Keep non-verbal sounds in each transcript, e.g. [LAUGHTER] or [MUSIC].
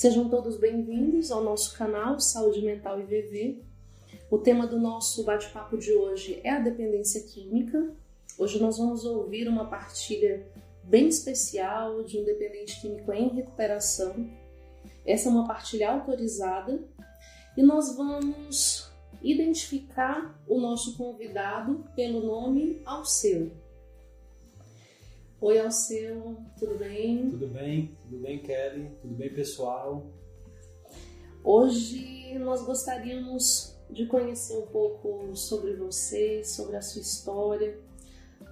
Sejam todos bem-vindos ao nosso canal Saúde Mental e VV. O tema do nosso bate-papo de hoje é a dependência química. Hoje nós vamos ouvir uma partilha bem especial de um dependente químico em recuperação. Essa é uma partilha autorizada e nós vamos identificar o nosso convidado pelo nome Alceu. Oi, Alceu, tudo bem? Tudo bem, tudo bem, Kelly, tudo bem, pessoal? Hoje nós gostaríamos de conhecer um pouco sobre você, sobre a sua história.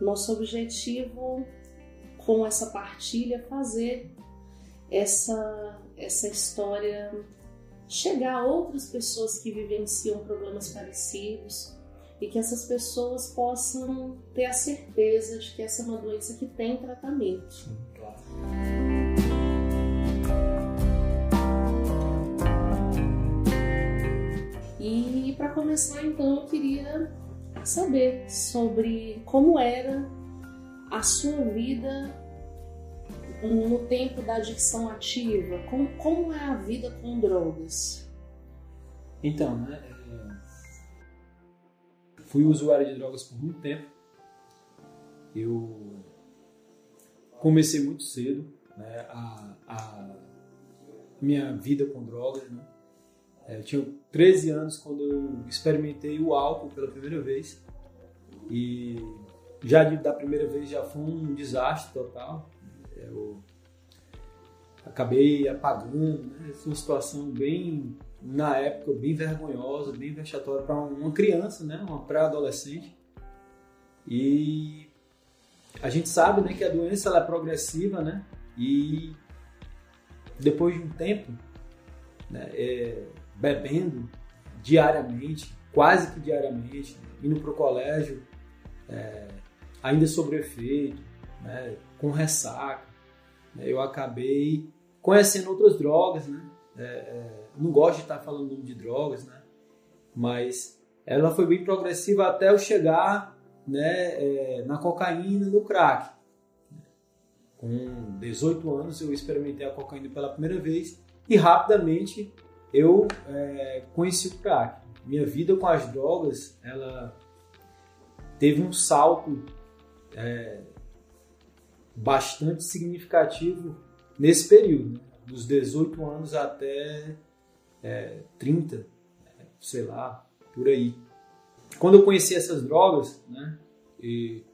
Nosso objetivo com essa partilha é fazer essa, essa história chegar a outras pessoas que vivenciam problemas parecidos e que essas pessoas possam ter a certeza de que essa é uma doença que tem tratamento. Sim, claro. E para começar, então, eu queria saber sobre como era a sua vida no tempo da adicção ativa. Como, como é a vida com drogas? Então, né? Fui usuário de drogas por muito tempo. Eu comecei muito cedo né, a, a, minha vida com drogas. Né? É, eu tinha 13 anos quando eu experimentei o álcool pela primeira vez. E já da primeira vez já foi um desastre total. Eu acabei apagando, né? Foi uma situação bem na época bem vergonhosa, bem vexatória para uma criança, né, uma pré-adolescente. E a gente sabe, né, que a doença ela é progressiva, né? E depois de um tempo, né, é, bebendo diariamente, quase que diariamente, indo para o colégio, é, ainda sobre efeito, né, com ressaca, né, eu acabei conhecendo outras drogas, né? É, é, não gosto de estar falando de drogas, né? Mas ela foi bem progressiva até eu chegar né, é, na cocaína no crack. Com 18 anos eu experimentei a cocaína pela primeira vez e rapidamente eu é, conheci o crack. Minha vida com as drogas, ela teve um salto é, bastante significativo nesse período, né? dos 18 anos até é, 30, sei lá, por aí. Quando eu conheci essas drogas, né, e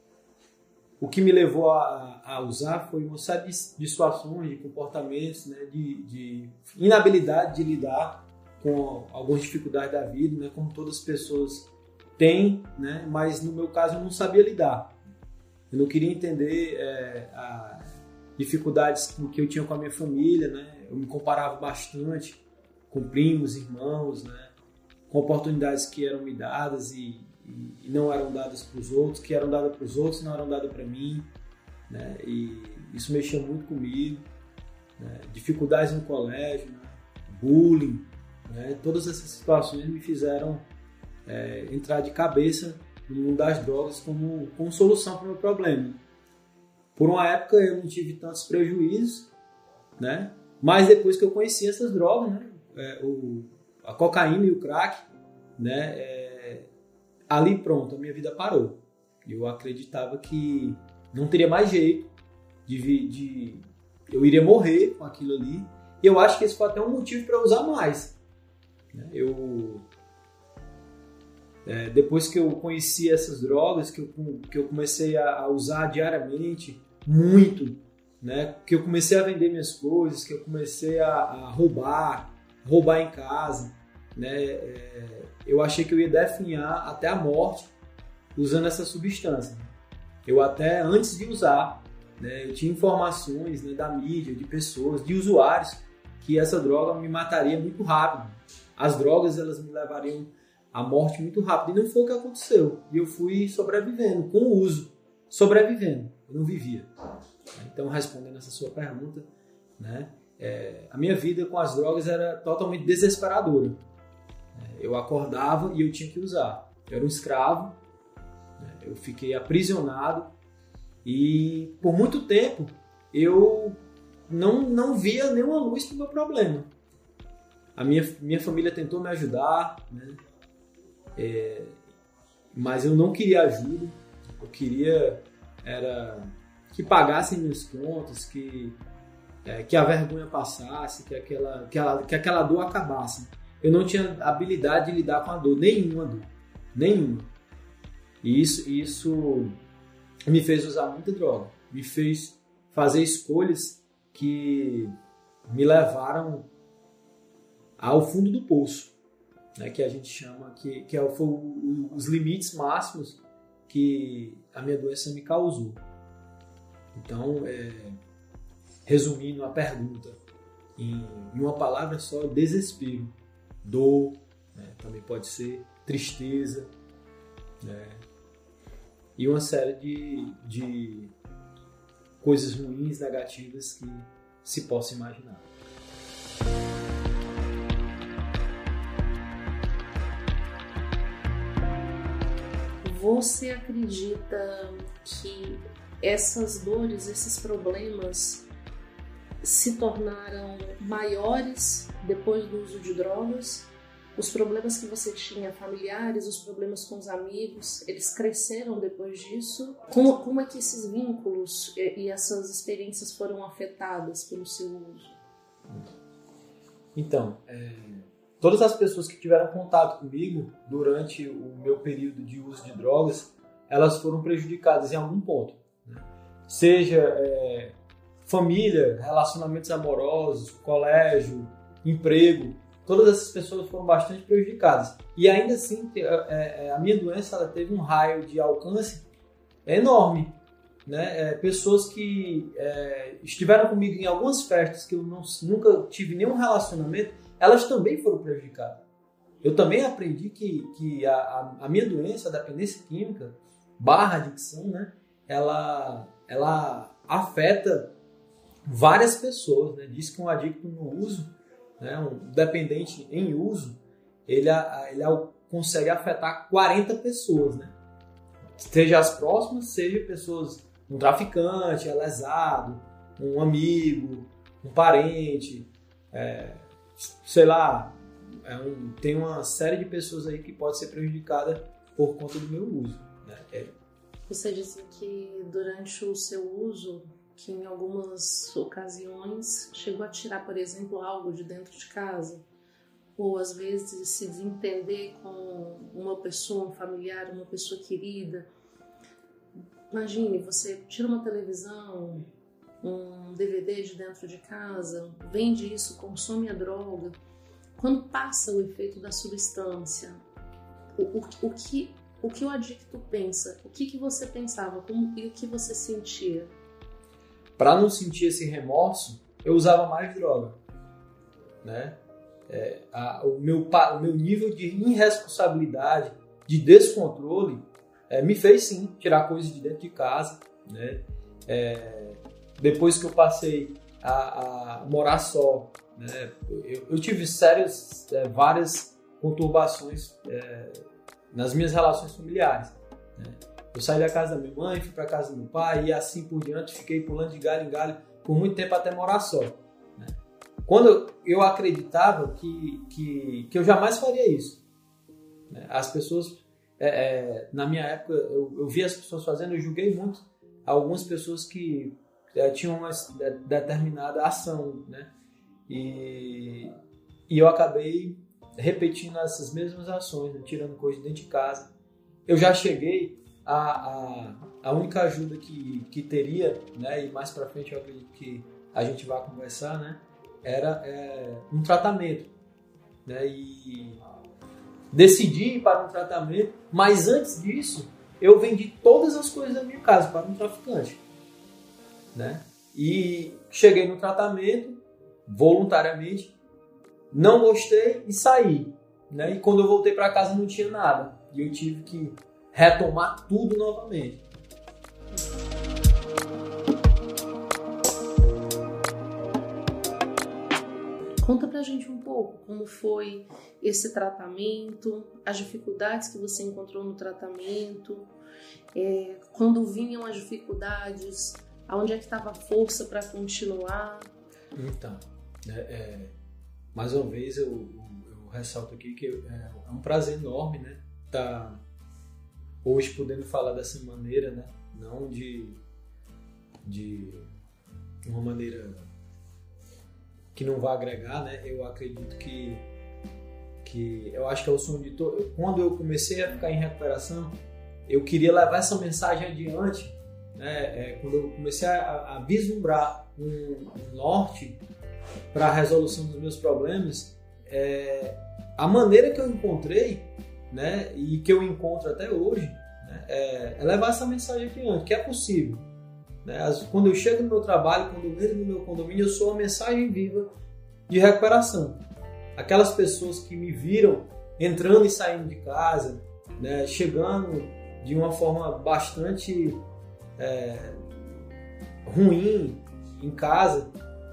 o que me levou a, a, usar foi uma série de, de situações, de comportamentos, né, de, de, inabilidade de lidar com algumas dificuldades da vida, né, como todas as pessoas têm, né, mas no meu caso eu não sabia lidar. Eu não queria entender é, as dificuldades que eu tinha com a minha família, né, eu me comparava bastante com primos, irmãos, né? com oportunidades que eram me dadas e, e, não eram dadas para os outros, que eram dadas para os outros e não eram dadas para mim. Né? E isso mexeu muito comigo. Né? Dificuldades no colégio, né? bullying, né? todas essas situações me fizeram é, entrar de cabeça no mundo das drogas como, como solução para o meu problema. Por uma época eu não tive tantos prejuízos, né? mas depois que eu conheci essas drogas, né? É, o, a cocaína e o crack, né, é, ali pronto, a minha vida parou. Eu acreditava que não teria mais jeito de, de eu iria morrer com aquilo ali. E eu acho que esse foi até um motivo para usar mais. Né? Eu é, depois que eu conheci essas drogas, que eu, que eu comecei a, a usar diariamente, muito, né? que eu comecei a vender minhas coisas, que eu comecei a, a roubar, roubar em casa, né? É, eu achei que eu ia definhar até a morte usando essa substância. Eu até antes de usar, né, eu tinha informações né, da mídia, de pessoas, de usuários que essa droga me mataria muito rápido. As drogas elas me levariam à morte muito rápido e não foi o que aconteceu. E eu fui sobrevivendo com o uso, sobrevivendo. Eu não vivia. Então respondendo essa sua pergunta, né? É, a minha vida com as drogas era totalmente desesperadora. É, eu acordava e eu tinha que usar. Eu era um escravo, né? eu fiquei aprisionado e por muito tempo eu não, não via nenhuma luz para o meu problema. a minha, minha família tentou me ajudar, né? É, mas eu não queria ajuda, eu queria era que pagassem minhas contas, que, é, que a vergonha passasse, que aquela, que, ela, que aquela dor acabasse. Eu não tinha habilidade de lidar com a dor, nenhuma dor, nenhuma. E isso, isso me fez usar muita droga, me fez fazer escolhas que me levaram ao fundo do poço, né, que a gente chama, que, que é, foi os limites máximos que a minha doença me causou. Então, é, resumindo a pergunta, em, em, uma palavra só, desespero, dor, né, também pode ser tristeza, né, e uma série de, de coisas ruins, negativas que se possa imaginar. Você acredita que essas dores, esses problemas se tornaram maiores depois do uso de drogas? Os problemas que você tinha familiares, os problemas com os amigos, eles cresceram depois disso? Como, como é que esses vínculos e, e essas experiências foram afetadas pelo seu uso? Então, é todas as pessoas que tiveram contato comigo durante o meu período de uso de drogas, elas foram prejudicadas em algum ponto. Né? Seja é, família, relacionamentos amorosos, colégio, emprego, todas essas pessoas foram bastante prejudicadas. E ainda assim, é, é, a minha doença teve um raio de alcance enorme. Né? Pessoas que é, estiveram comigo em algumas festas que eu não, nunca tive nenhum relacionamento, elas também foram prejudicadas. Eu também aprendi que, que a, a minha doença, a dependência química, barra adicção, né, ela, ela afeta várias pessoas. Né? Diz que um adicto no uso, né, um dependente em uso, ele, ele consegue afetar 40 pessoas. Né? Seja as próximas, seja pessoas, um traficante, é lesado, um amigo, um parente. É, sei lá, é um, tem uma série de pessoas aí que pode ser prejudicada por conta do meu uso. Né? É. Você disse que durante o seu uso, que em algumas ocasiões chegou a tirar, por exemplo, algo de dentro de casa, ou às vezes se desentender com uma pessoa, um familiar, uma pessoa querida. Imagine, você tira uma televisão, um DVD de dentro de casa, vende isso, consome a droga, quando passa o efeito da substância, o, o, o que o que o adicto pensa, o que, que você pensava como, e o que você sentia? Para não sentir esse remorso, eu usava mais droga, né? É, a, o, meu, o meu nível de irresponsabilidade, de descontrole, é, me fez sim tirar coisas de dentro de casa, né? É, depois que eu passei a, a morar só, né, eu, eu, tive sérias, é, várias conturbações é, nas minhas relações familiares. Né. Eu saí da casa da minha mãe, fui para casa do meu pai e assim por diante, fiquei pulando de galho em galho por muito tempo até morar só. Né. Quando eu acreditava que, que, que eu jamais faria isso, né. as pessoas, é, é, na minha época, eu, eu vi as pessoas fazendo, eu julguei muito algumas pessoas que é, tinha uma determinada ação, né? E, e eu acabei repetindo essas mesmas ações, né? tirando coisas dentro de casa. Eu já cheguei a, a, a única ajuda que, que teria, né? E mais para frente eu acredito que a gente vai conversar, né? Era é, um tratamento, né? E decidi ir para um tratamento, mas antes disso eu vendi todas as coisas da minha casa para um traficante né? E cheguei no tratamento voluntariamente, não gostei e saí, né? E quando eu voltei para casa não tinha nada e eu tive que retomar tudo novamente. Conta pra gente um pouco como foi esse tratamento, as dificuldades que você encontrou no tratamento, é, quando vinham as dificuldades, Aonde é que estava a força para continuar? Então, é, é, mais uma vez eu, eu ressalto aqui que é, é um prazer enorme, né? Tá hoje podendo falar dessa maneira, né? Não de, de uma maneira que não vai agregar, né? Eu acredito que que eu acho que é o sonho de todo. Quando eu comecei a ficar em recuperação, eu queria levar essa mensagem adiante, né? É, quando eu comecei a, a vislumbrar um, um norte para a resolução dos meus problemas, é, a maneira que eu encontrei, né? E que eu encontro até hoje, né? é, é levar essa mensagem adiante, que é possível. Né? Quando eu chego no meu trabalho, quando eu entro no meu condomínio, eu sou uma mensagem viva de recuperação. Aquelas pessoas que me viram entrando e saindo de casa, né? chegando de uma forma bastante é, ruim em casa,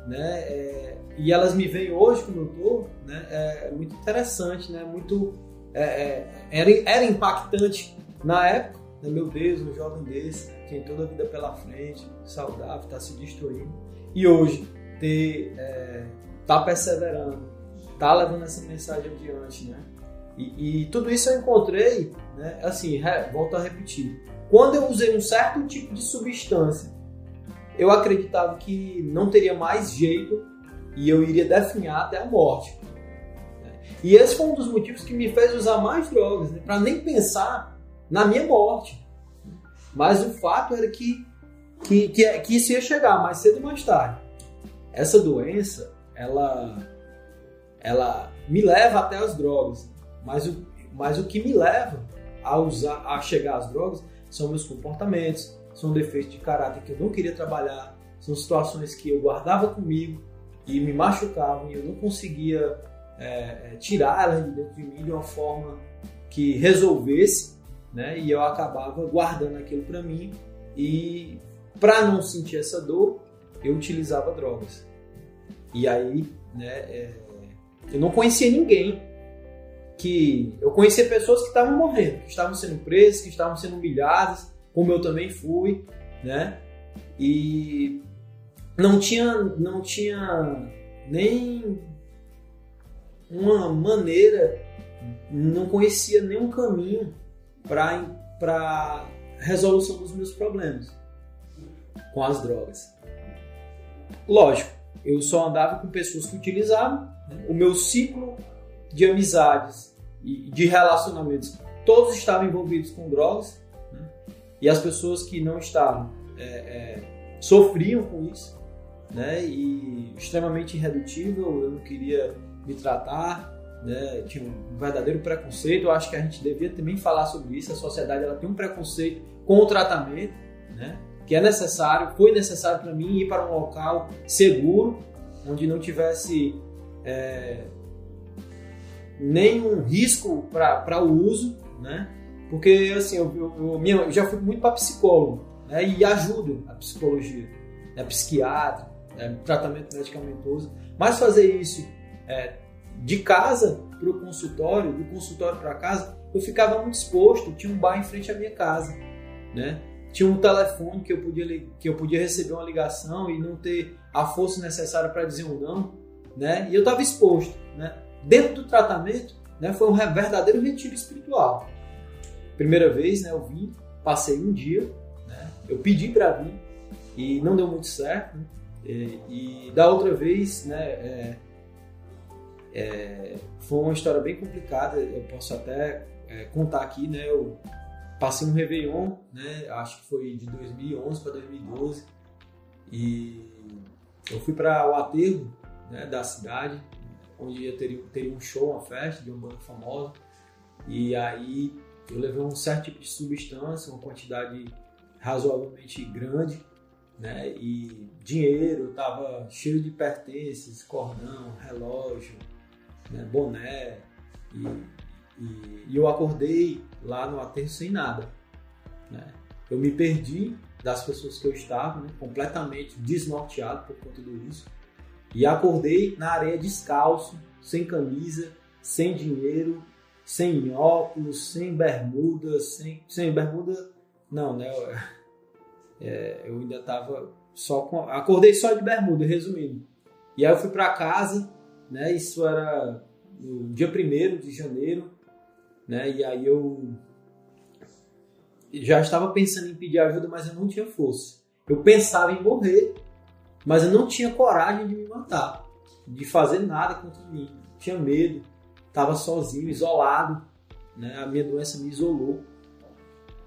né? É, e elas me veem hoje como eu tô, né? É muito interessante, né? Muito é, é era, era impactante na época, né? meu Deus, um jovem desse tem toda a vida pela frente, saudável, está se destruindo, e hoje ter é, tá perseverando, tá levando essa mensagem adiante, né? E, e tudo isso eu encontrei, né? Assim, re, volto a repetir, quando eu usei um certo tipo de substância, eu acreditava que não teria mais jeito e eu iria definhar até a morte. E esse foi um dos motivos que me fez usar mais drogas, né? para nem pensar na minha morte. Mas o fato era que, que, que, que isso ia chegar mais cedo ou mais tarde. Essa doença, ela, ela me leva até as drogas. Mas o, mas o que me leva a usar, a chegar às drogas, são meus comportamentos, são defeitos de caráter que eu não queria trabalhar, são situações que eu guardava comigo e me machucavam e eu não conseguia é, é tirar elas de dentro de mim de uma forma que resolvesse, né? E eu acabava guardando aquilo para mim e para não sentir essa dor, eu utilizava drogas. E aí, né? É, eu não conhecia ninguém que eu conhecia pessoas que estavam morrendo, que estavam sendo presas, que estavam sendo humilhadas, como eu também fui, né? E não tinha, não tinha nem uma maneira, não conhecia nenhum caminho para resolução dos meus problemas com as drogas. Lógico, eu só andava com pessoas que utilizavam, né? o meu ciclo de amizades e de relacionamentos, todos estavam envolvidos com drogas, né? e as pessoas que não estavam é, é, sofriam com isso, né? e extremamente irredutível, eu não queria me tratar, né? tinha um verdadeiro preconceito, eu acho que a gente devia também falar sobre isso, a sociedade ela tem um preconceito com o tratamento, né? que é necessário, foi necessário para mim ir para um local seguro, onde não tivesse é, nenhum risco para o uso, né? Porque assim, eu, eu, eu, eu já fui muito para psicólogo né? e ajudo a psicologia, né? psiquiatra, né? tratamento medicamentoso, mas fazer isso é, de casa para o consultório, do consultório para casa, eu ficava muito exposto. Tinha um bar em frente à minha casa, né? Tinha um telefone que eu podia que eu podia receber uma ligação e não ter a força necessária para dizer um não, né? E eu estava exposto, né? Dentro do tratamento, né, foi um verdadeiro retiro espiritual. Primeira vez, né, eu vim, passei um dia, né, eu pedi para vir e não deu muito certo. Né, e, e, da outra vez, né, é, é, foi uma história bem complicada. Eu posso até é, contar aqui, né, eu passei um Réveillon, né, acho que foi de 2011 para 2012 e eu fui para o aterro né, da cidade onde ia ter, um show, uma festa de uma banda famosa. E aí eu levei um certo tipo de substância, uma quantidade razoavelmente grande, né? E dinheiro, tava cheio de pertences, cordão, relógio, né? boné. E, e, e, eu acordei lá no aterro sem nada, né? Eu me perdi das pessoas que eu estava, né? completamente desnorteado por conta disso. E acordei na areia descalço, sem camisa, sem dinheiro, sem óculos, sem bermuda, sem, sem bermuda, não, né? É, eu ainda tava só com. Acordei só de bermuda, resumindo. E aí eu fui para casa, né? Isso era no dia 1 de janeiro, né? E aí eu já estava pensando em pedir ajuda, mas eu não tinha força. Eu pensava em morrer, mas eu não tinha coragem de me matar, de fazer nada contra mim. Tinha medo, estava sozinho, isolado, né? A minha doença me isolou.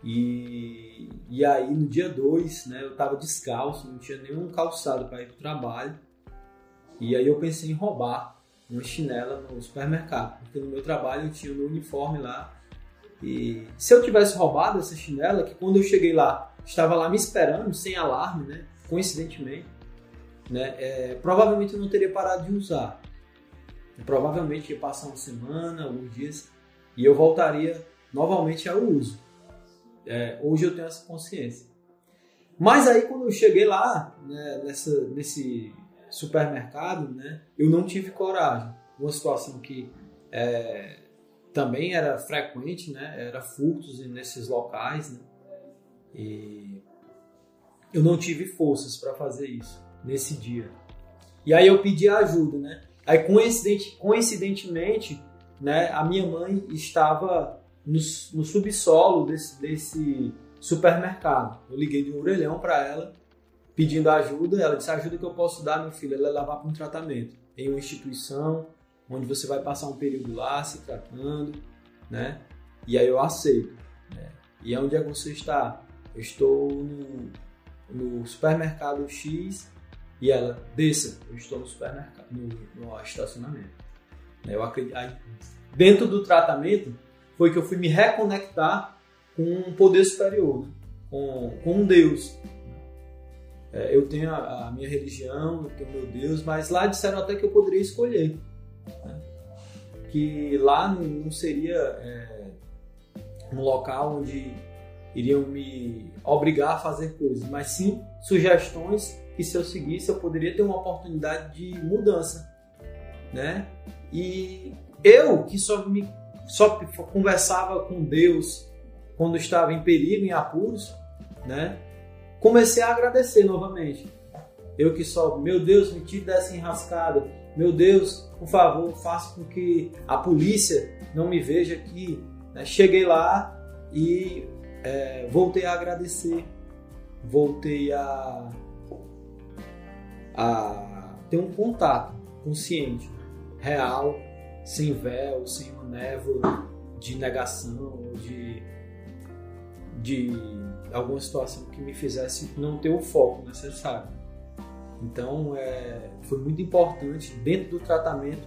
E, e aí no dia 2, né, eu estava descalço, não tinha nenhum calçado para ir para o trabalho. E aí eu pensei em roubar uma chinela no supermercado, porque no meu trabalho eu tinha o meu uniforme lá. E se eu tivesse roubado essa chinela, que quando eu cheguei lá, estava lá me esperando, sem alarme, né? Coincidentemente, né? É, provavelmente eu não teria parado de usar. Provavelmente ia passar uma semana, alguns dias, e eu voltaria novamente ao uso. É, hoje eu tenho essa consciência. Mas aí quando eu cheguei lá, né, nessa, nesse supermercado, né, eu não tive coragem. Uma situação que é, também era frequente, né, era furtos nesses locais, né, e eu não tive forças para fazer isso nesse dia. E aí eu pedi ajuda, né? Aí coincidente, coincidentemente, né, a minha mãe estava no, no subsolo desse, desse supermercado. Eu liguei de um orelhão para ela pedindo ajuda. Ela disse: ajuda que eu posso dar, meu filho, ela é levar para um tratamento em uma instituição onde você vai passar um período lá se tratando, né? E aí eu aceito. Né? E onde é que você está? Eu estou no, no supermercado X e ela desça. Eu estou no supermercado, no, no estacionamento. Eu acredito. Aí, dentro do tratamento foi que eu fui me reconectar com um poder superior, né? com, com Deus, é, eu tenho a, a, minha religião, eu tenho meu Deus, mas lá disseram até que eu poderia escolher. Né? Que lá não, seria é, um local onde iriam me obrigar a fazer coisas, mas sim sugestões que se eu seguisse eu poderia ter uma oportunidade de mudança, né? E eu que só me só conversava com Deus quando estava em perigo, em apuros, né? Comecei a agradecer novamente. Eu que só, meu Deus, me tire dessa enrascada. Meu Deus, por favor, faça com que a polícia não me veja aqui. Né? Cheguei lá e é, voltei a agradecer. Voltei a, a ter um contato consciente, real, sem véu, sem uma névoa de negação, de, de alguma situação que me fizesse não ter o foco necessário. Então, é, foi muito importante, dentro do tratamento,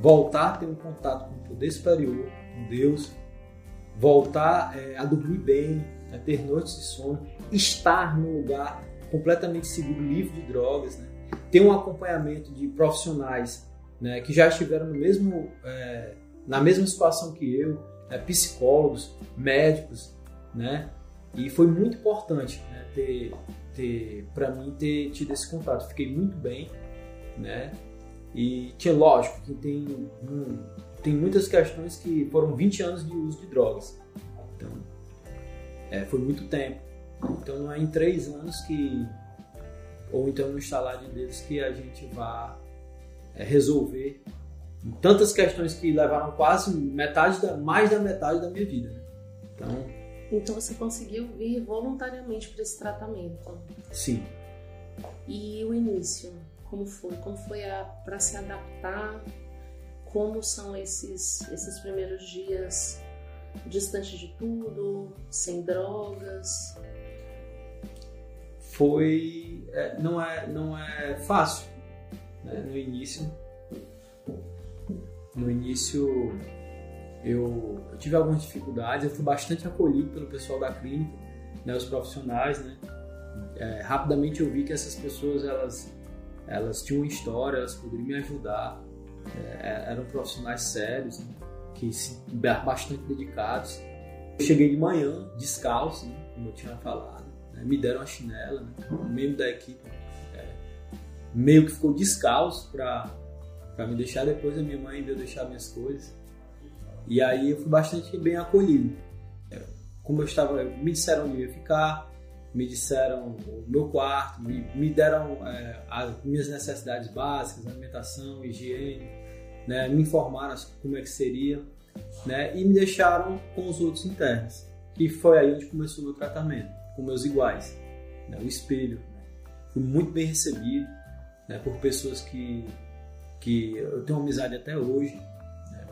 voltar a ter um contato com o poder superior, com Deus, voltar é, a dormir bem, a ter noites de sono, estar num lugar completamente seguro, livre de drogas, né? ter um acompanhamento de profissionais né, que já estiveram no mesmo, é, na mesma situação que eu, né, psicólogos, médicos, né, e foi muito importante né, ter, ter para mim ter tido esse contato. Fiquei muito bem, né? E tinha lógico que tem tem muitas questões que foram 20 anos de uso de drogas. Então, é, foi muito tempo. Então não é em três anos que ou então no instalar de Deus que a gente vai é, resolver tantas questões que levaram quase metade da, mais da metade da minha vida. Né? Então então você conseguiu vir voluntariamente para esse tratamento? Sim. E o início, como foi? Como foi para se adaptar? Como são esses esses primeiros dias distante de tudo, sem drogas? Foi é, não é não é fácil né? no início. No início eu, eu, tive algumas dificuldades, eu fui bastante acolhido pelo pessoal da clínica, né, os profissionais, né. É, rapidamente eu vi que essas pessoas elas elas tinham uma história, elas poderiam me ajudar, é, é eram profissionais sérios, né, que se, bastante dedicados. Eu cheguei de manhã descalço, né, como eu tinha falado, né, me deram a chinela, né, um membro da equipe é, meio que ficou descalço para me deixar depois a minha mãe deu deixar minhas coisas e aí eu fui bastante bem acolhido. É, como eu estava, me disseram onde eu ia ficar, me disseram o meu quarto, me, me deram é, as minhas necessidades básicas, alimentação, higiene, né, me informaram como é que seria, né, e me deixaram com os outros internos, que foi aí onde começou o meu tratamento, com meus iguais, né, o espelho. Fui muito bem recebido né, por pessoas que, que eu tenho amizade até hoje,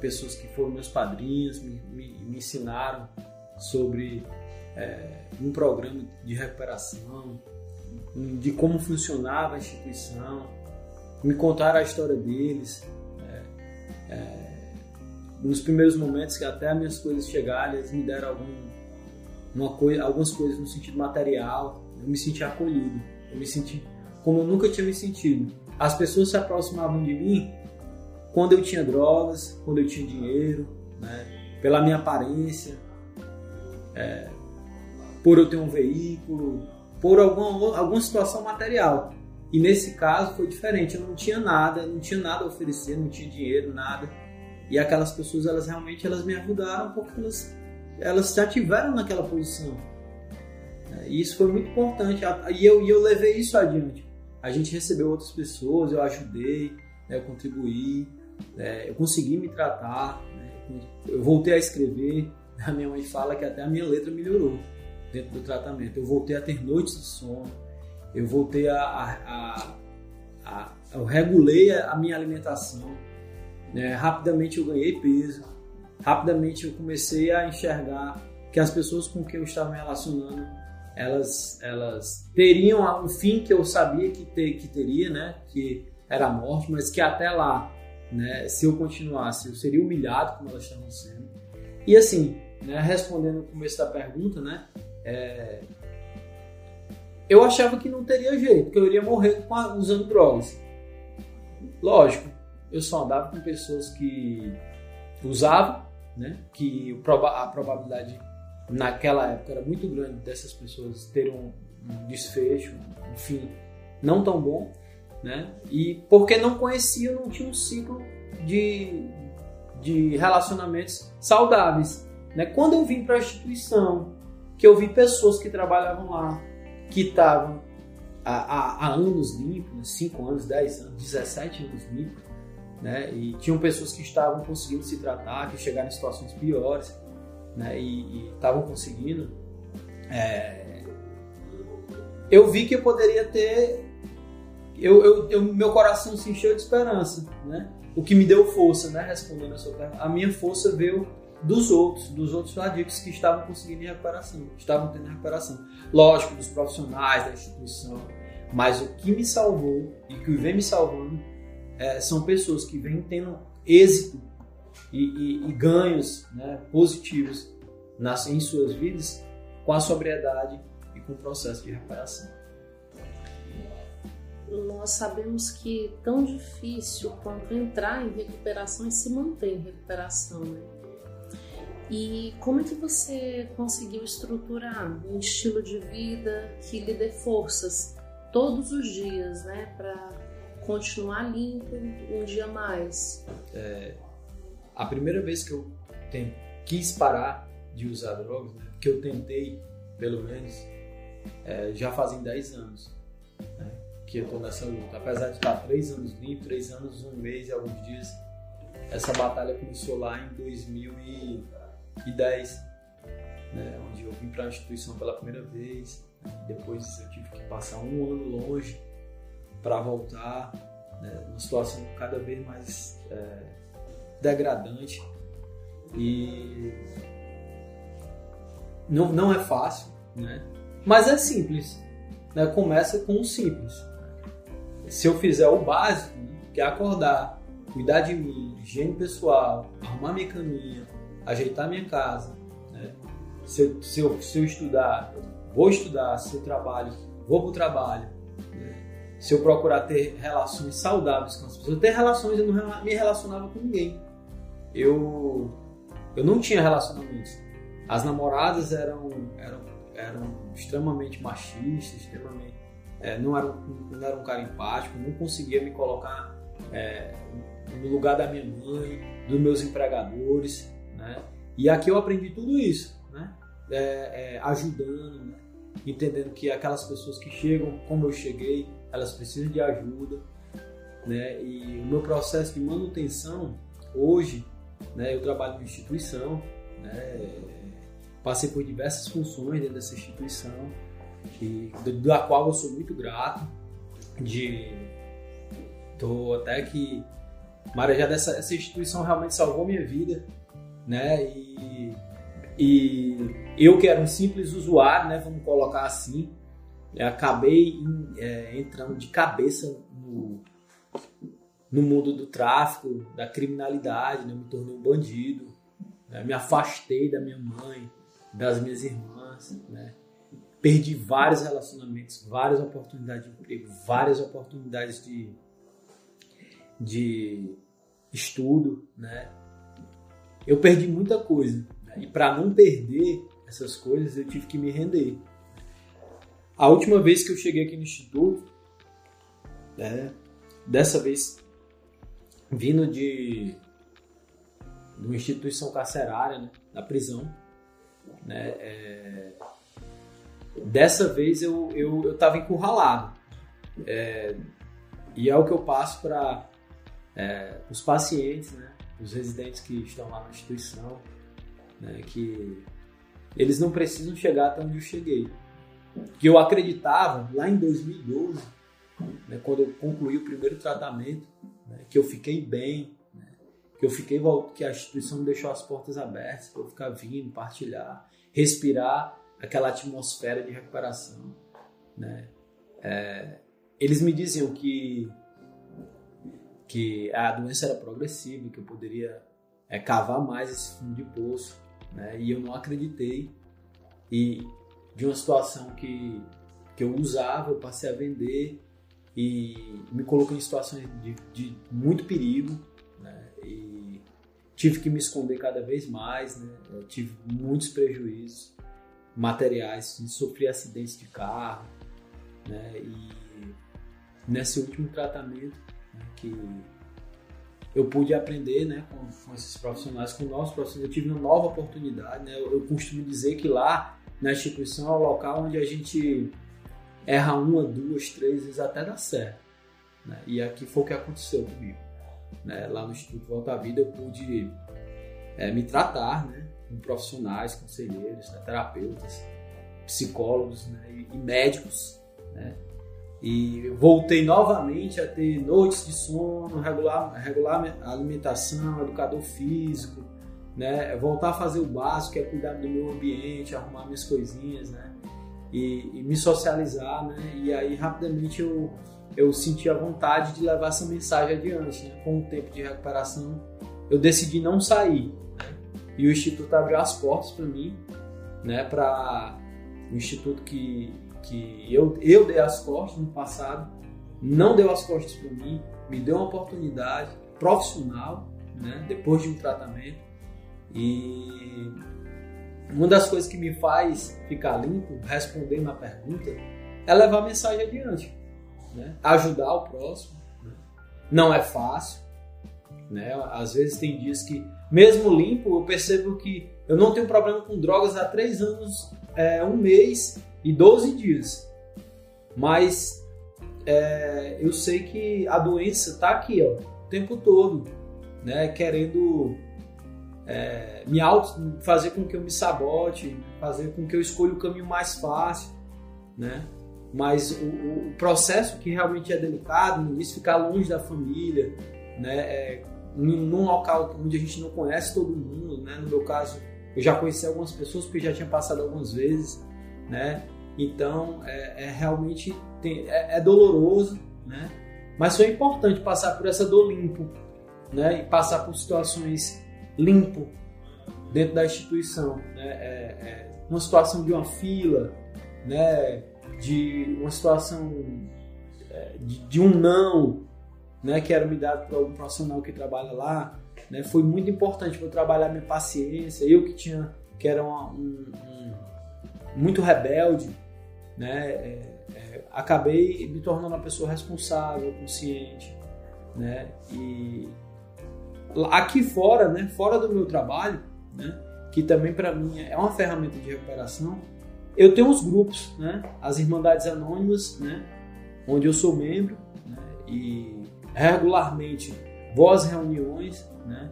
pessoas que foram meus padrinhos, me, me, me ensinaram sobre é, um programa de recuperação, de como funcionava a instituição, me contaram a história deles. É, é, nos primeiros momentos que até as minhas coisas chegarem, eles me deram algum, coisa, algumas coisas no sentido material. Eu me senti acolhido, eu me senti como eu nunca tinha me sentido. As pessoas se aproximavam de mim quando eu tinha drogas, quando eu tinha dinheiro, né, pela minha aparência, é, por eu ter um veículo, por alguma, alguma situação material. E nesse caso foi diferente, eu não tinha nada, não tinha nada a oferecer, não tinha dinheiro, nada. E aquelas pessoas, elas realmente elas me ajudaram porque elas, elas já tiveram naquela posição. É, e isso foi muito importante. E eu, e eu levei isso adiante. A gente recebeu outras pessoas, eu ajudei, né, eu contribuí, né, eu consegui me tratar, né, eu voltei a escrever. A minha mãe fala que até a minha letra melhorou dentro do tratamento. Eu voltei a ter noites de sono, eu voltei a, a, a, a eu regulei a minha alimentação, né? rapidamente eu ganhei peso, rapidamente eu comecei a enxergar que as pessoas com quem eu estava me relacionando elas, elas teriam um fim que eu sabia que, ter, que teria, né? que era a morte, mas que até lá, né? se eu continuasse, eu seria humilhado como elas estavam sendo. E assim, né? respondendo no começo da pergunta, né? É... Eu achava que não teria jeito, que eu iria morrer usando drogas. Lógico, eu só andava com pessoas que usavam, né? que a probabilidade naquela época era muito grande dessas pessoas terem um, desfecho, um fim não tão bom, né? E porque não conheciam, não tinha um ciclo de, de relacionamentos saudáveis, né? Quando eu vim para a instituição, que eu vi pessoas que trabalhavam lá, que estavam há, há, há, anos limpos, 5 anos, 10 anos, 17 anos limpos, né? E tinham pessoas que estavam conseguindo se tratar, que chegaram em situações piores, né? E estavam conseguindo. É... Eu vi que eu poderia ter. Eu, eu, eu, meu coração se encheu de esperança, né? O que me deu força, né? Respondendo a sua pergunta. A minha força veio dos outros, dos outros adictos que estavam conseguindo recuperação, estavam tendo recuperação. Lógico, dos profissionais da instituição, mas o que me salvou e que vem me salvando é, são pessoas que vêm tendo êxito e, e, e ganhos né, positivos nas, em suas vidas com a sobriedade e com o processo de recuperação. Nós sabemos que é tão difícil quanto entrar em recuperação e se manter em recuperação, né? E como é que você conseguiu estruturar um estilo de vida que lhe dê forças todos os dias, né, para continuar limpo um dia mais? É, a primeira vez que eu tem, quis parar de usar drogas, né, que eu tentei, pelo menos, é, já fazem 10 anos né, que eu estou nessa luta. Apesar de estar 3 anos limpo, 3 anos, um mês e alguns dias, essa batalha começou lá em 2000 e 2010, né, onde eu vim para a instituição pela primeira vez. Né, depois eu tive que passar um ano longe para voltar, né, uma situação cada vez mais é, degradante. E não, não é fácil, né? mas é simples. Né? Começa com o simples. Se eu fizer o básico, né? que é acordar, cuidar de mim, higiene pessoal, arrumar minha caminha, ajeitar minha casa. Né? Se, eu, se, eu, se eu estudar, vou estudar. Se eu trabalho, vou para o trabalho. Né? Se eu procurar ter relações saudáveis com as pessoas, ter relações, eu não me relacionava com ninguém. Eu, eu não tinha relacionamentos. As namoradas eram, eram, eram extremamente machistas, extremamente, é, não, era, não era um cara empático, não conseguia me colocar é, no lugar da minha mãe, dos meus empregadores. Né? E aqui eu aprendi tudo isso, né? É, é, ajudando, né? entendendo que aquelas pessoas que chegam, como eu cheguei, elas precisam de ajuda. Né? E o meu processo de manutenção hoje, né, eu trabalho numa instituição, né, passei por diversas funções dentro dessa instituição, que, da qual eu sou muito grato, de tô até que Marajá dessa essa instituição realmente salvou minha vida, né? E, e eu que era um simples usuário, né? Vamos colocar assim, acabei em, é, entrando de cabeça no, no mundo do tráfico, da criminalidade, né? me tornei um bandido, né? me afastei da minha mãe, das minhas irmãs, né? Perdi vários relacionamentos, várias oportunidades de emprego, várias oportunidades de, de estudo, né? Eu perdi muita coisa né? e para não perder essas coisas eu tive que me render. A última vez que eu cheguei aqui no instituto, né? Dessa vez vindo de, de uma instituição carcerária, né? da prisão, né? É, dessa vez eu eu estava encurralado é, e é o que eu passo para é, os pacientes, né? Os residentes que estão lá na instituição, né? Que eles não precisam chegar até onde eu cheguei. Que eu acreditava lá em 2012, né? quando eu concluí o primeiro tratamento, né? que eu fiquei bem, né? que eu fiquei que a instituição me deixou as portas abertas para eu ficar vindo, partilhar, respirar aquela atmosfera de recuperação, né? É, eles me diziam que que a doença era progressiva, que eu poderia é, cavar mais esse fundo de poço, né? E eu não acreditei. E de uma situação que, que eu usava, eu passei a vender e me coloquei em situações de, de muito perigo, né? E tive que me esconder cada vez mais, né? Eu tive muitos prejuízos materiais, sofri acidentes de carro, né? E nesse último tratamento que eu pude aprender né, com, com, esses profissionais, com novos profissionais. Eu tive uma nova oportunidade. Né? Eu, eu, costumo dizer que lá na instituição é o local onde a gente erra uma, duas, três vezes até dar certo. Né? E aqui foi o que aconteceu comigo. Né? Lá no Instituto Volta à Vida eu pude é, me tratar né? Com profissionais, conselheiros, né? terapeutas, psicólogos né? e, e médicos. Né? E voltei novamente a ter noites de sono, regular, regular alimentação, educador físico, né? Voltar a fazer o básico, que é cuidar do meu ambiente, arrumar minhas coisinhas, né? E, e me socializar, né? E aí rapidamente eu, eu senti a vontade de levar essa mensagem adiante, né? Com o tempo de recuperação, eu decidi não sair? E o Instituto abriu as portas para mim, né? Para um instituto que que eu, eu dei as costas no passado, não deu as costas para mim, me deu uma oportunidade profissional, né, depois de um tratamento. E uma das coisas que me faz ficar limpo, respondendo a pergunta, é levar a mensagem adiante, né, ajudar o próximo. Né. Não é fácil, né? Às vezes tem dias que, mesmo limpo, eu percebo que eu não tenho problema com drogas há três anos, é, um mês e 12 dias. Mas é, eu sei que a doença está aqui, ó, o tempo todo, né? Querendo é, me auto, fazer com que eu me sabote, fazer com que eu escolha o caminho mais fácil, né? Mas o, o processo que realmente é delicado, no ficar longe da família, né? É, num local onde a gente não conhece todo mundo, né? No meu caso, eu já conheci algumas pessoas porque já tinha passado algumas vezes, né? Então, é, é realmente tem, é, é, doloroso, né? Mas foi importante passar por essa dor limpo, né? E passar por situações limpo dentro da instituição, né? É, é uma situação de uma fila, né? De uma situação é, de, de um não, né? Que era me dado por algum profissional que trabalha lá, né? Foi muito importante para trabalhar minha paciência. Eu que tinha, que era uma, um, um muito rebelde, né? É, é, acabei me tornando uma pessoa responsável, consciente, né? E aqui fora, né? Fora do meu trabalho, né? Que também para mim é uma ferramenta de recuperação. Eu tenho os grupos, né? As Irmandades Anônimas, né? Onde eu sou membro né? e regularmente às reuniões, né?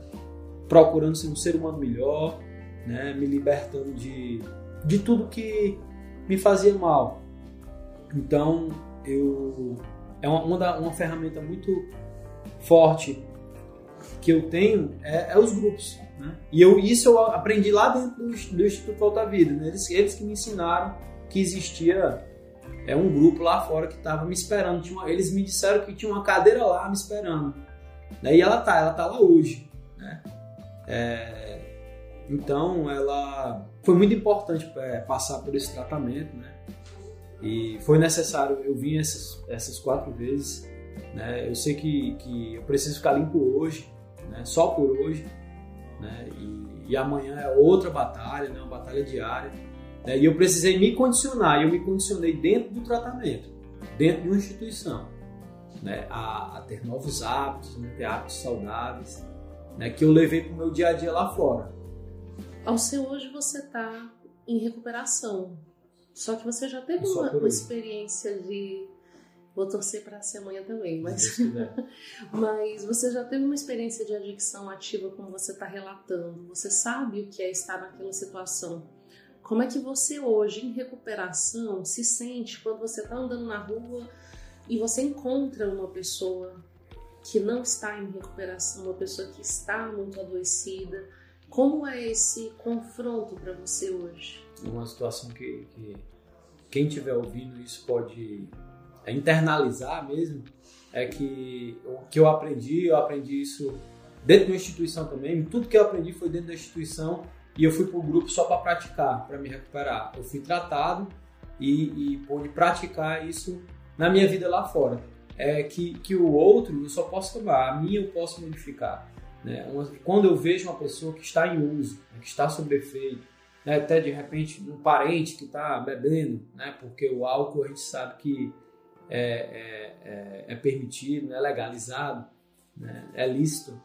procurando ser um ser humano melhor, né? me libertando de, de tudo que me fazia mal. Então, eu é uma, uma, uma ferramenta muito forte que eu tenho é, é os grupos. Né? E eu, isso eu aprendi lá dentro do, do Instituto Volta Vida. Né? Eles, eles que me ensinaram que existia é, um grupo lá fora que estava me esperando. Uma, eles me disseram que tinha uma cadeira lá me esperando. E ela tá, ela tá lá hoje. Né? É, então, ela foi muito importante é, passar por esse tratamento. Né? E foi necessário, eu vim essas, essas quatro vezes. Né? Eu sei que, que eu preciso ficar limpo hoje, né? só por hoje. Né? E, e, amanhã é outra batalha, né? uma batalha diária. Né? E eu precisei me condicionar, e eu me condicionei dentro do tratamento, dentro de uma instituição. Né? A, a ter novos hábitos, ter hábitos saudáveis, né? que eu levei para o meu dia a dia lá fora. Ao seu hoje você está em recuperação, só que você já teve uma, uma experiência de. Vou torcer para ser amanhã também, mas. [LAUGHS] mas você já teve uma experiência de adicção ativa, como você está relatando. Você sabe o que é estar naquela situação. Como é que você hoje, em recuperação, se sente quando você está andando na rua e você encontra uma pessoa que não está em recuperação, uma pessoa que está muito adoecida? Como é esse confronto para você hoje? uma situação que, que quem estiver ouvindo isso pode internalizar mesmo, é que o que eu aprendi, eu aprendi isso dentro da instituição também, tudo que eu aprendi foi dentro da instituição e eu fui para o grupo só para praticar, para me recuperar. Eu fui tratado e, e pude praticar isso na minha vida lá fora. É que, que o outro eu só posso tomar, a minha eu posso modificar. Né? Quando eu vejo uma pessoa que está em uso, que está sob efeito, né, até de repente um parente que está bebendo, né, porque o álcool a gente sabe que é, é, é, é permitido, é legalizado, né, é lícito,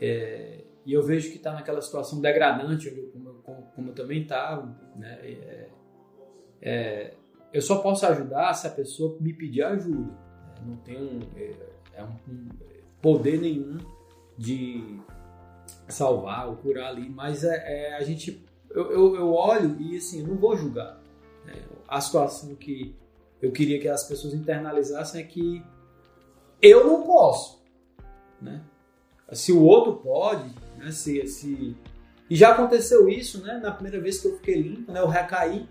é, e eu vejo que está naquela situação degradante, como, como, como eu também estava, né, é, é, eu só posso ajudar se a pessoa me pedir ajuda, não tem é, um, poder nenhum de salvar ou curar ali, mas é, a gente eu, eu, eu olho e assim, não vou julgar. Né? A situação que eu queria que as pessoas internalizassem é que eu não posso. Né? Se o outro pode, né? se, e já aconteceu isso né? na primeira vez que eu fiquei limpo, né? eu recaí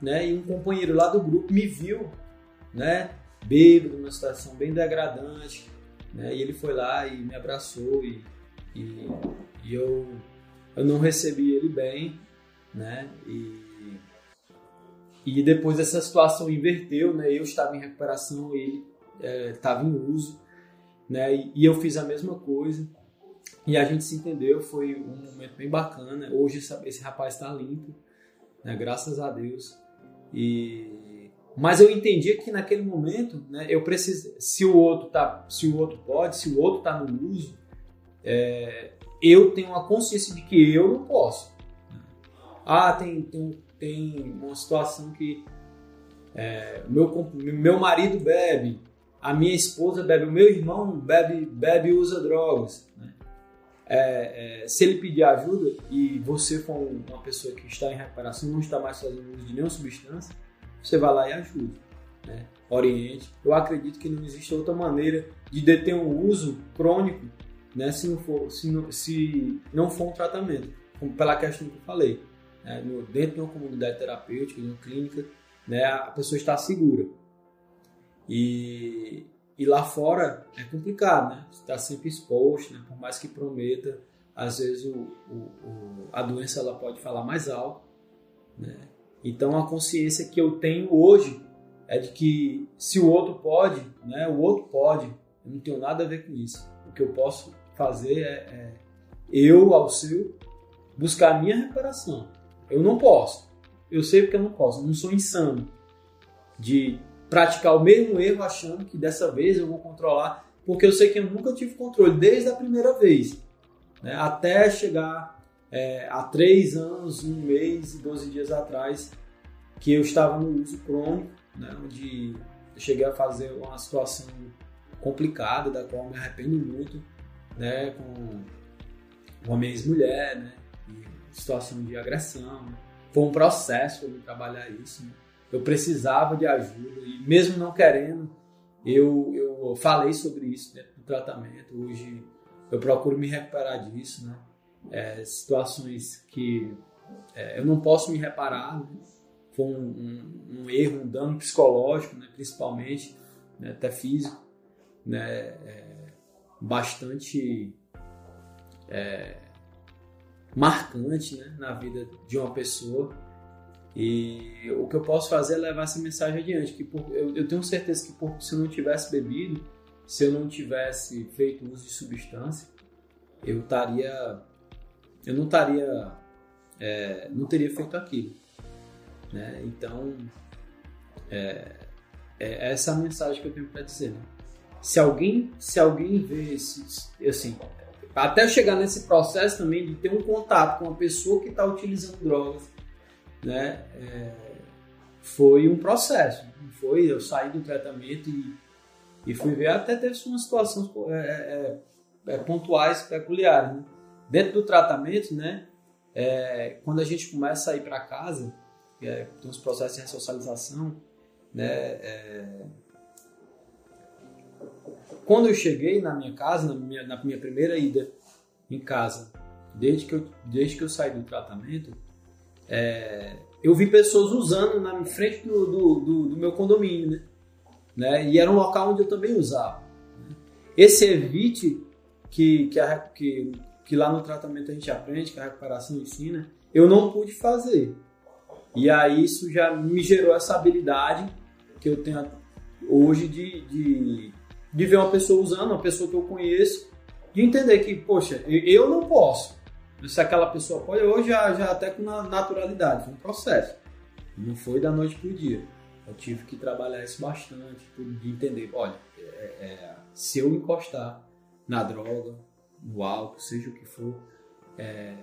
né? e um companheiro lá do grupo me viu né? bêbado, numa situação bem degradante. Né? E ele foi lá e me abraçou e, e, e eu, eu não recebi ele bem né? E, e depois essa situação inverteu, né? Eu estava em recuperação, ele é, estava em uso, né? E, e, eu fiz a mesma coisa e a gente se entendeu, foi um momento bem bacana. Hoje esse, rapaz está limpo, né? Graças a Deus. E mas eu entendi que naquele momento, né? Eu preciso, se o outro tá, se o outro pode, se o outro está no uso, é, eu tenho uma consciência de que eu não posso. Ah, tem, tem, tem uma situação que é, meu, meu marido bebe, a minha esposa bebe, o meu irmão bebe, bebe usa drogas. Né? É, é, se ele pedir ajuda e você for uma pessoa que está em recuperação, não está mais fazendo uso de nenhuma substância, você vai lá e ajuda. Né? Oriente. Eu acredito que não existe outra maneira de deter um uso crônico né? se, não for, se, não, se não for um tratamento, pela questão que eu falei né, dentro de uma comunidade terapêutica, de uma clínica, né, a pessoa está segura. E, e lá fora é complicado, né? Está sempre exposto, né? Por mais que prometa, às vezes o, o, o, a doença ela pode falar mais alto, né? Então a consciência que eu tenho hoje é de que se o outro pode, né? O outro pode. Eu não tenho nada a ver com isso. O que eu posso fazer é, é eu ao seu buscar a minha reparação. Eu não posso. Eu sei porque eu não posso. Eu não sou insano de praticar o mesmo erro achando que dessa vez eu vou controlar, porque eu sei que eu nunca tive controle desde a primeira vez, né? até chegar é, há três anos, um mês e 12 dias atrás, que eu estava no uso crônico, né? onde eu cheguei a fazer uma situação complicada, da qual me arrependo muito, né, com uma ex-mulher, né, situação de agressão. Foi um processo para trabalhar isso. Né? Eu precisava de ajuda e mesmo não querendo, eu, eu falei sobre isso dentro do tratamento. Hoje eu procuro me recuperar disso, né? É, situações que é, eu não posso me reparar, né? foi um, um, um, erro, um dano psicológico, né? principalmente, né? até físico, né? É, bastante é, marcante né? na vida de uma pessoa. E o que eu posso fazer é levar essa mensagem adiante, que por, eu, eu, tenho certeza que por, se eu não tivesse bebido, se eu não tivesse feito uso de substância, eu estaria, eu não estaria, é, não teria feito aquilo, né? Então, é, é essa a mensagem que eu tenho para dizer. Né? Se alguém, se alguém vê esse, assim, até chegar nesse processo também de ter um contato com uma pessoa que está utilizando drogas, né? É, foi um processo. Foi, eu saí do tratamento e, e fui ver, até teve umas situações é, é, é, pontuais, peculiares. Né? Dentro do tratamento, né? É, quando a gente começa a ir para casa, é, tem uns processos de ressocialização, né? quando eu cheguei na minha casa, na minha, na minha primeira ida em casa, desde que eu, desde que eu saí do tratamento, é, eu vi pessoas usando na frente do, do, do, do meu condomínio, né? né? E era um local onde eu também usava. Né? Esse evite que, que, a, que, que lá no tratamento a gente aprende, que a recuperação ensina, eu não pude fazer. E aí isso já me gerou essa habilidade que eu tenho hoje de, de, de ver uma pessoa usando, uma pessoa que eu conheço, de entender que, poxa, eu não posso, se aquela pessoa pode, hoje já, já até com naturalidade, foi um processo. Não foi da noite para o dia. Eu tive que trabalhar isso bastante, de entender, olha, é, é, se eu encostar na droga, no álcool, seja o que for, é,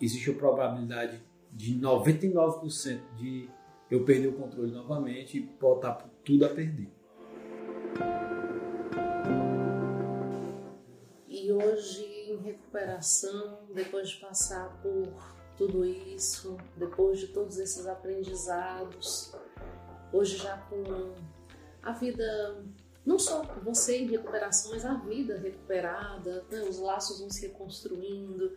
existe a probabilidade de 99% de eu perder o controle novamente e botar tudo a perder. E hoje recuperação, depois de passar por tudo isso, depois de todos esses aprendizados, hoje já com a vida, não só você em recuperação, mas a vida recuperada, né? os laços vão se reconstruindo,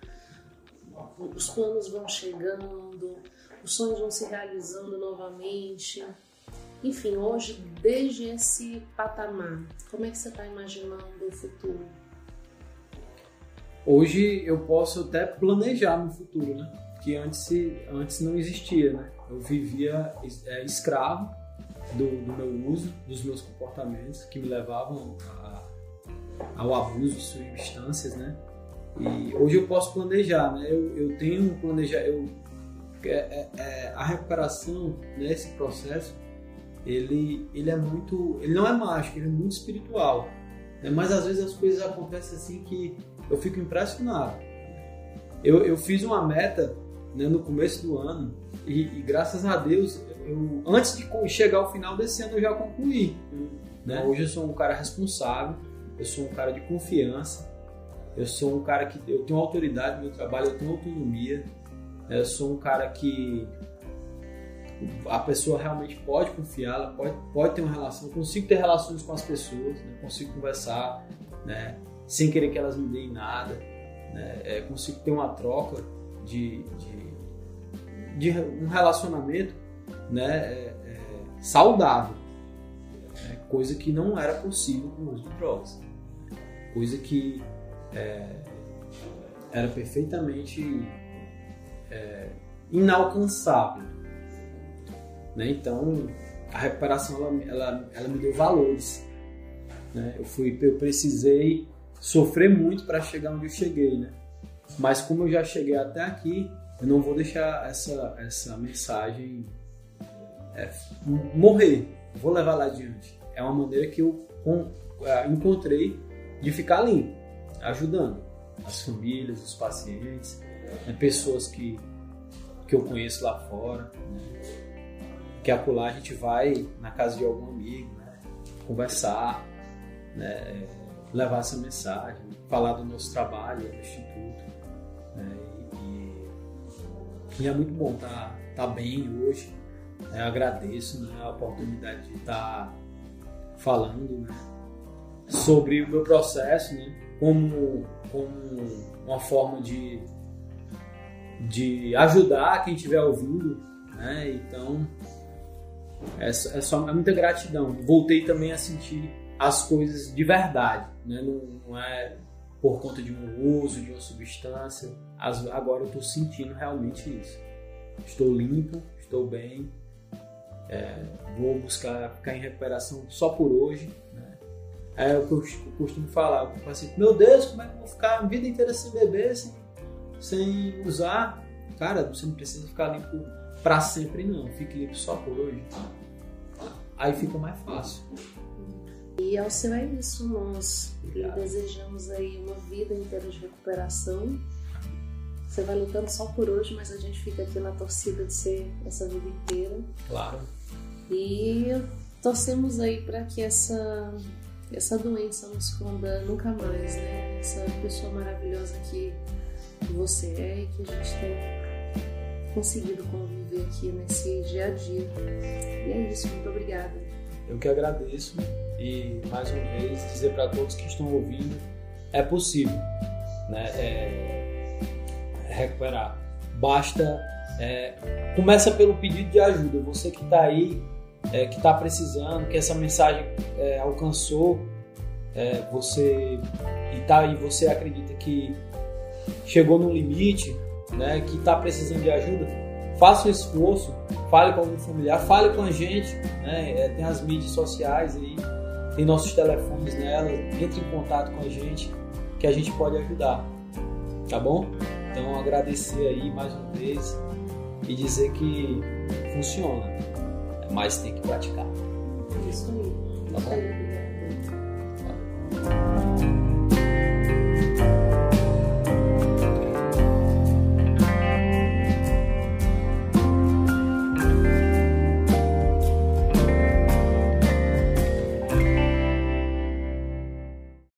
os planos vão chegando, os sonhos vão se realizando novamente. Enfim, hoje, desde esse patamar, como é que você está imaginando o futuro? Hoje eu posso até planejar meu futuro, né? Que antes, antes não existia, né? Eu vivia é, escravo do, do, meu uso, dos meus comportamentos que me levavam a, ao abuso de substâncias, né? E hoje eu posso planejar, né? Eu, eu tenho um planejar, eu é, é, é, a recuperação nesse né, processo, ele ele é muito, ele não é mágico, ele é muito espiritual. Né? Mas às vezes as coisas acontecem assim que eu fico impressionado. Eu, eu fiz uma meta né, no começo do ano e, e, graças a Deus, eu, antes de chegar ao final desse ano, eu já concluí. Né? Hoje eu sou um cara responsável, eu sou um cara de confiança, eu sou um cara que eu tenho autoridade no meu trabalho, eu tenho autonomia, né? eu sou um cara que a pessoa realmente pode confiar, ela pode, pode ter uma relação, eu consigo ter relações com as pessoas, né? consigo conversar, né? Sem querer que elas me deem nada, né? é, consigo ter uma troca de, de, de um relacionamento né? É, é, saudável, é, coisa que não era possível com o uso de drogas, coisa que é, era perfeitamente é, inalcançável. Né? Então, a recuperação ela, ela, ela me deu valores. Né? Eu, fui, eu precisei sofrer muito para chegar onde eu cheguei, né? Mas como eu já cheguei até aqui, eu não vou deixar essa, essa mensagem é, morrer. Vou levar lá adiante. É uma maneira que eu é, encontrei de ficar limpo, ajudando as famílias, os pacientes, né, pessoas que, que eu conheço lá fora. Né, que acolá a gente vai na casa de algum amigo, né, conversar, né, levar essa mensagem, falar do nosso trabalho do Instituto. Né? E, e, é muito bom estar tá, tá bem hoje. Né? Agradeço né, a oportunidade de estar tá falando né, sobre o meu processo, né, como, como uma forma de, de ajudar quem estiver ouvindo. Né? Então, é, é, só, é muita gratidão. Voltei também a sentir as coisas de verdade, né? não, não é por conta de um uso de uma substância. As, agora eu estou sentindo realmente isso. Estou limpo, estou bem, é, vou buscar ficar em recuperação só por hoje. Né? É que eu costumo falar. O paciente, meu Deus, como é que eu vou ficar a vida inteira sem beber, sem, sem usar? Cara, você não precisa ficar limpo para sempre, não. Fique limpo só por hoje. Aí fica mais fácil. E ao seu é isso, nós lhe desejamos aí uma vida inteira de recuperação. Você vai lutando só por hoje, mas a gente fica aqui na torcida de ser essa vida inteira. Claro. E torcemos aí para que essa essa doença não esconda nunca mais, né? Essa pessoa maravilhosa que você é e que a gente tem conseguido conviver aqui nesse dia a dia. E é isso, muito obrigada. Eu que agradeço e mais uma vez dizer para todos que estão ouvindo é possível, né? É, recuperar. Basta é, começa pelo pedido de ajuda. Você que está aí é, que está precisando, que essa mensagem é, alcançou é, você e tá aí você acredita que chegou no limite, né, que está precisando de ajuda, faça um esforço, fale com algum familiar, fale com a gente, né, é, tem as mídias sociais aí, tem nossos telefones nela, entre em contato com a gente que a gente pode ajudar, tá bom? Então agradecer aí mais uma vez e dizer que funciona mas tem que praticar. Isso aí. Tá bom?